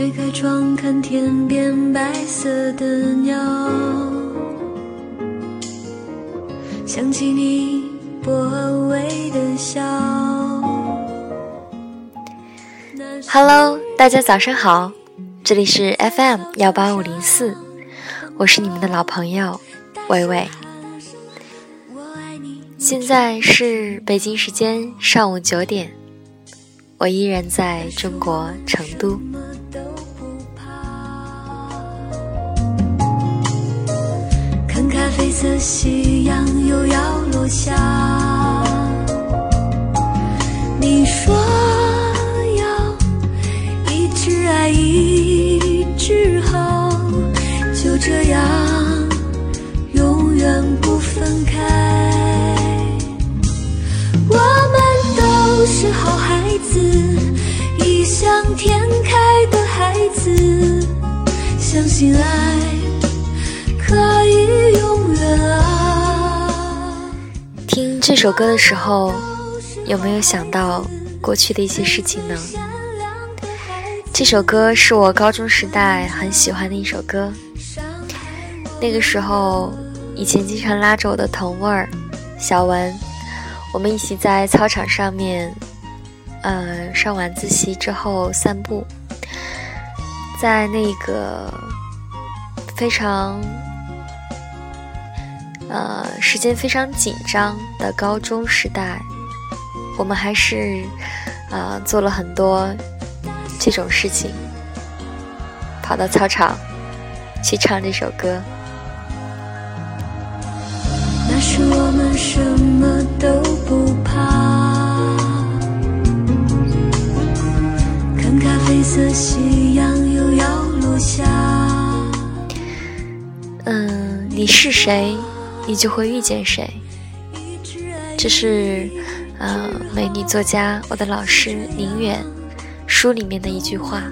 推开窗看天边白色的鸟，想起你薄微的笑。Hello，大家早上好，这里是 FM 幺八五零四，我是你们的老朋友伟伟。现在是北京时间上午九点，我依然在中国成都。的夕阳又要落下，你说要一直爱一直好，就这样永远不分开。我们都是好孩子，异想天开的孩子，相信爱。听这首歌的时候，有没有想到过去的一些事情呢？这首歌是我高中时代很喜欢的一首歌。那个时候，以前经常拉着我的同位儿小文，我们一起在操场上面，呃，上晚自习之后散步，在那个非常。呃，时间非常紧张的高中时代，我们还是啊做了很多这种事情，跑到操场去唱这首歌。那时我们什么都不怕，看咖啡色夕阳又要落下。嗯，你是谁？你就会遇见谁，这是，呃，美女作家我的老师宁远书里面的一句话。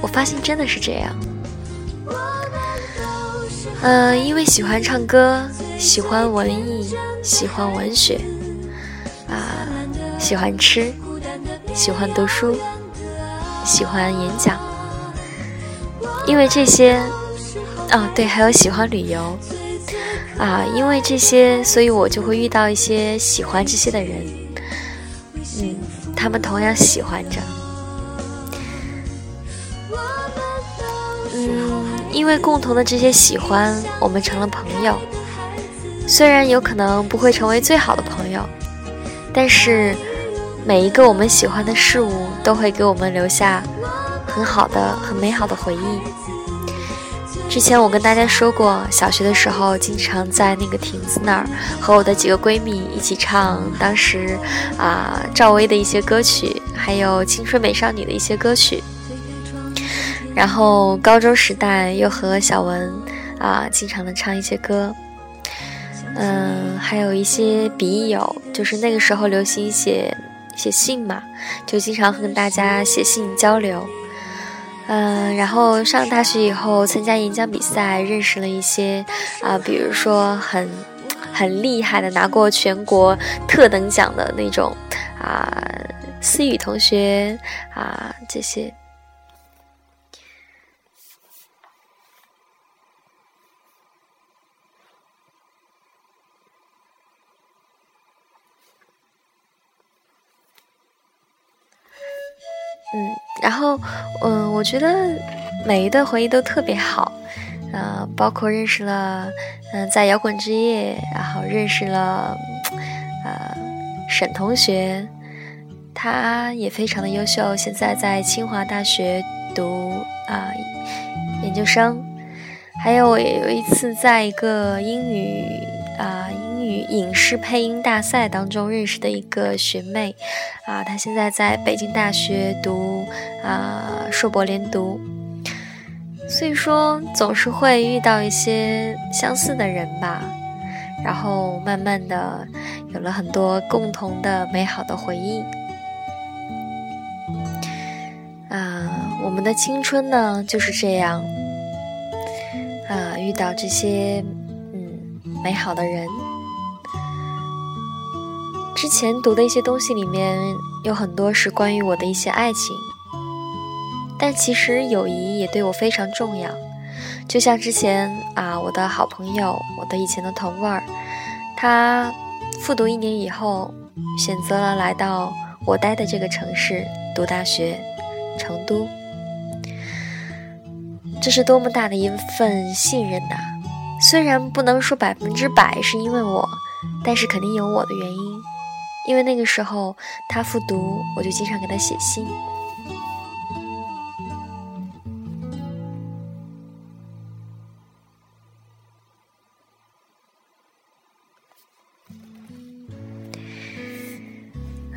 我发现真的是这样。呃，因为喜欢唱歌，喜欢文艺，喜欢文学，啊，喜欢吃，喜欢读书，喜欢演讲。因为这些，哦，对，还有喜欢旅游。啊，因为这些，所以我就会遇到一些喜欢这些的人，嗯，他们同样喜欢着，嗯，因为共同的这些喜欢，我们成了朋友。虽然有可能不会成为最好的朋友，但是每一个我们喜欢的事物，都会给我们留下很好的、很美好的回忆。之前我跟大家说过，小学的时候经常在那个亭子那儿和我的几个闺蜜一起唱当时啊赵薇的一些歌曲，还有青春美少女的一些歌曲。然后高中时代又和小文啊经常的唱一些歌，嗯，还有一些笔友，就是那个时候流行写写信嘛，就经常和大家写信交流。嗯，然后上大学以后参加演讲比赛，认识了一些啊，比如说很很厉害的，拿过全国特等奖的那种啊，思雨同学啊这些。嗯，然后，嗯，我觉得每一段回忆都特别好，呃，包括认识了，嗯，在摇滚之夜，然后认识了，呃，沈同学，他也非常的优秀，现在在清华大学读啊研究生，还有我有一次在一个英语啊。影视配音大赛当中认识的一个学妹，啊，她现在在北京大学读啊硕博连读，所以说总是会遇到一些相似的人吧，然后慢慢的有了很多共同的美好的回忆，啊，我们的青春呢就是这样，啊，遇到这些嗯美好的人。之前读的一些东西里面有很多是关于我的一些爱情，但其实友谊也对我非常重要。就像之前啊，我的好朋友，我的以前的同味儿，他复读一年以后，选择了来到我待的这个城市读大学，成都。这是多么大的一份信任呐！虽然不能说百分之百是因为我，但是肯定有我的原因。因为那个时候他复读，我就经常给他写信。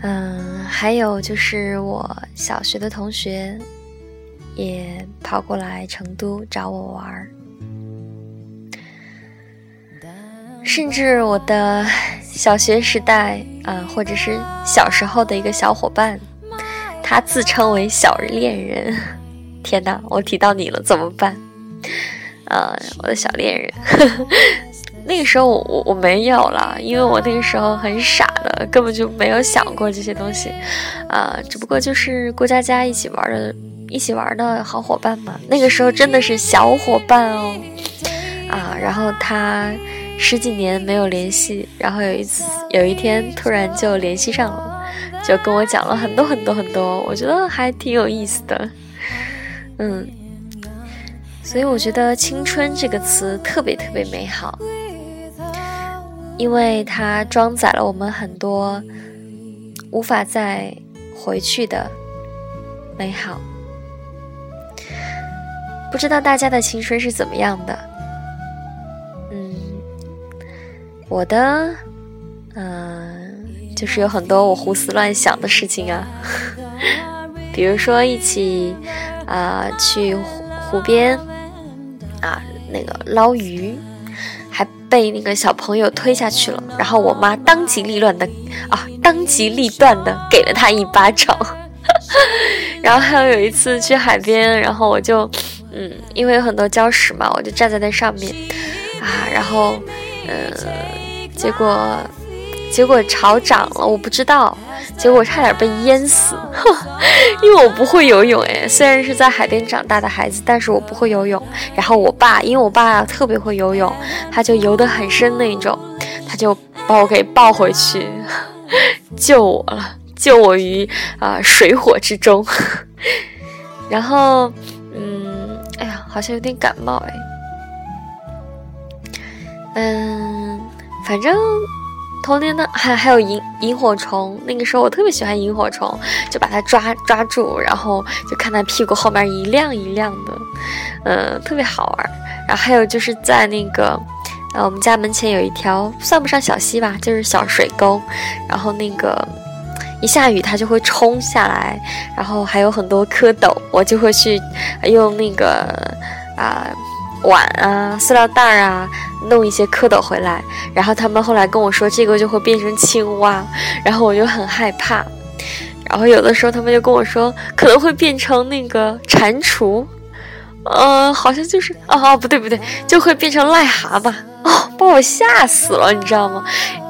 嗯，还有就是我小学的同学。也跑过来成都找我玩儿，甚至我的小学时代啊，或者是小时候的一个小伙伴，他自称为小恋人。天哪，我提到你了，怎么办？啊，我的小恋人，那个时候我我我没有了，因为我那个时候很傻的，根本就没有想过这些东西，啊，只不过就是过家家一起玩的。一起玩的好伙伴嘛，那个时候真的是小伙伴哦，啊，然后他十几年没有联系，然后有一次有一天突然就联系上了，就跟我讲了很多很多很多，我觉得还挺有意思的，嗯，所以我觉得青春这个词特别特别美好，因为它装载了我们很多无法再回去的美好。不知道大家的青春是怎么样的？我的，嗯，就是有很多我胡思乱想的事情啊，比如说一起啊去湖边啊那个捞鱼，还被那个小朋友推下去了，然后我妈当机立断的啊当机立断的给了他一巴掌，然后还有有一次去海边，然后我就。嗯，因为有很多礁石嘛，我就站在那上面，啊，然后，嗯，结果，结果潮涨了，我不知道，结果差点被淹死，因为我不会游泳哎，虽然是在海边长大的孩子，但是我不会游泳。然后我爸，因为我爸特别会游泳，他就游得很深那种，他就把我给抱回去，救我了，救我于啊水火之中，然后。嗯，哎呀好像有点感冒哎，嗯，反正童年的还还有萤萤火虫，那个时候我特别喜欢萤火虫，就把它抓抓住，然后就看它屁股后面一亮一亮的，嗯，特别好玩。然后还有就是在那个呃我们家门前有一条算不上小溪吧，就是小水沟，然后那个。一下雨，它就会冲下来，然后还有很多蝌蚪，我就会去用那个啊碗啊、塑料袋啊弄一些蝌蚪回来。然后他们后来跟我说，这个就会变成青蛙，然后我就很害怕。然后有的时候他们就跟我说，可能会变成那个蟾蜍，呃，好像就是哦哦，不对不对，就会变成癞蛤蟆哦，把我吓死了，你知道吗？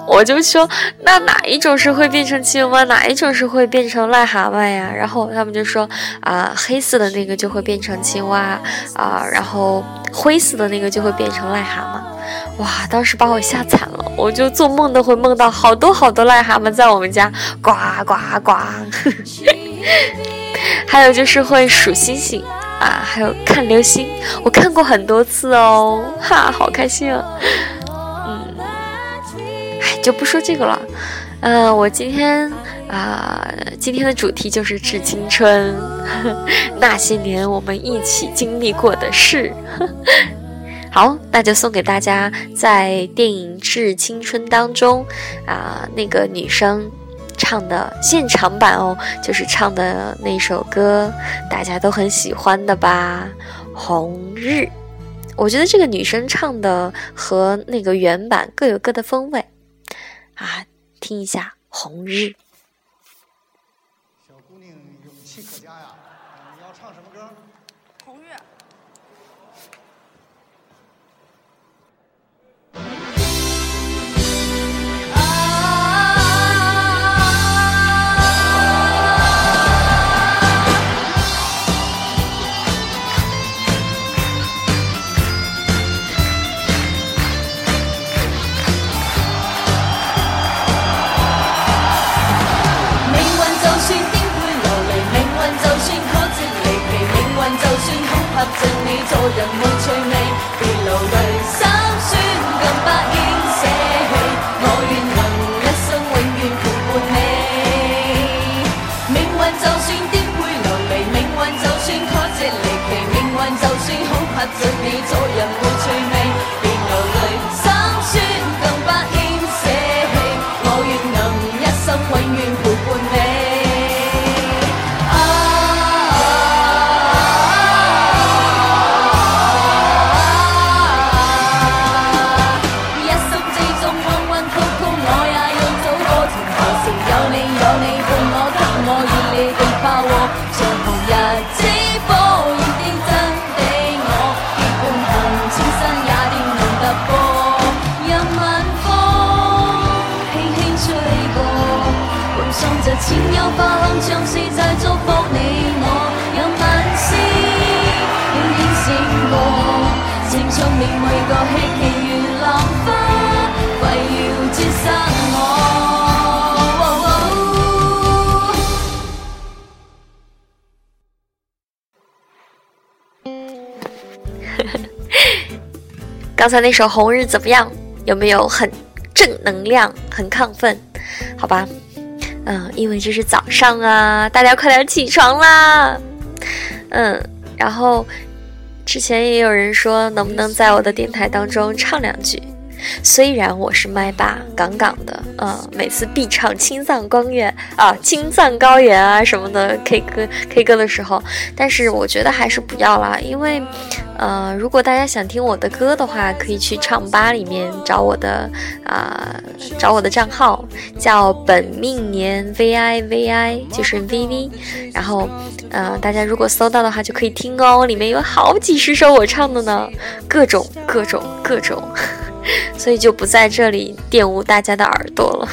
我就说，那哪一种是会变成青蛙，哪一种是会变成癞蛤蟆呀？然后他们就说，啊，黑色的那个就会变成青蛙，啊，然后灰色的那个就会变成癞蛤蟆。哇，当时把我吓惨了，我就做梦都会梦到好多好多癞蛤蟆在我们家呱呱呱。还有就是会数星星啊，还有看流星，我看过很多次哦，哈，好开心啊。就不说这个了，嗯，我今天啊，今天的主题就是致青春，那些年我们一起经历过的事。好，那就送给大家，在电影《致青春》当中啊，那个女生唱的现场版哦，就是唱的那首歌，大家都很喜欢的吧，《红日》。我觉得这个女生唱的和那个原版各有各的风味。啊，听一下《红日》。小姑娘勇气可嘉呀！你要唱什么歌？《红日》。合着你做人没趣味，别流泪心酸更不应舍弃。我愿能一生永远陪伴你。命运就算颠沛流离，命运就算曲折离奇，命运就算恐吓着你做人送着千憂花香，像是在祝福你我。任晚星輕輕閃過，青春面每個希冀如浪花，為要接生我。刚才那首《红日》怎么样？有没有很正能量、很亢奋？好吧，嗯，因为这是早上啊，大家快点起床啦！嗯，然后之前也有人说，能不能在我的电台当中唱两句？虽然我是麦霸杠杠的，嗯，每次必唱《青藏高原》啊，《青藏高原》啊什么的 K 歌 K 歌的时候，但是我觉得还是不要啦，因为，呃，如果大家想听我的歌的话，可以去唱吧里面找我的啊、找我的账号，叫本命年 VI VI，就是 VV，然后，呃，大家如果搜到的话就可以听哦，里面有好几十首我唱的呢，各种各种各种。所以就不在这里玷污大家的耳朵了。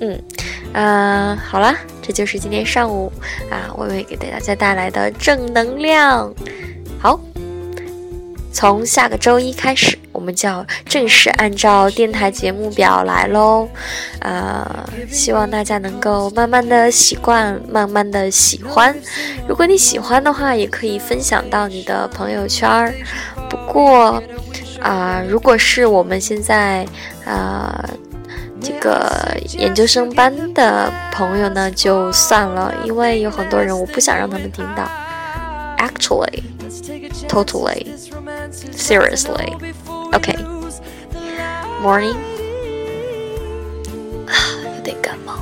嗯，呃，好啦，这就是今天上午啊，我会给大家带来的正能量。好，从下个周一开始，我们就要正式按照电台节目表来喽。呃，希望大家能够慢慢的习惯，慢慢的喜欢。如果你喜欢的话，也可以分享到你的朋友圈儿。不过，啊、如果是我们现在啊、这个研究生班的朋友呢，就算了，因为有很多人我不想让他们听到。Actually, totally, seriously, okay. Morning. 啊，有点感冒。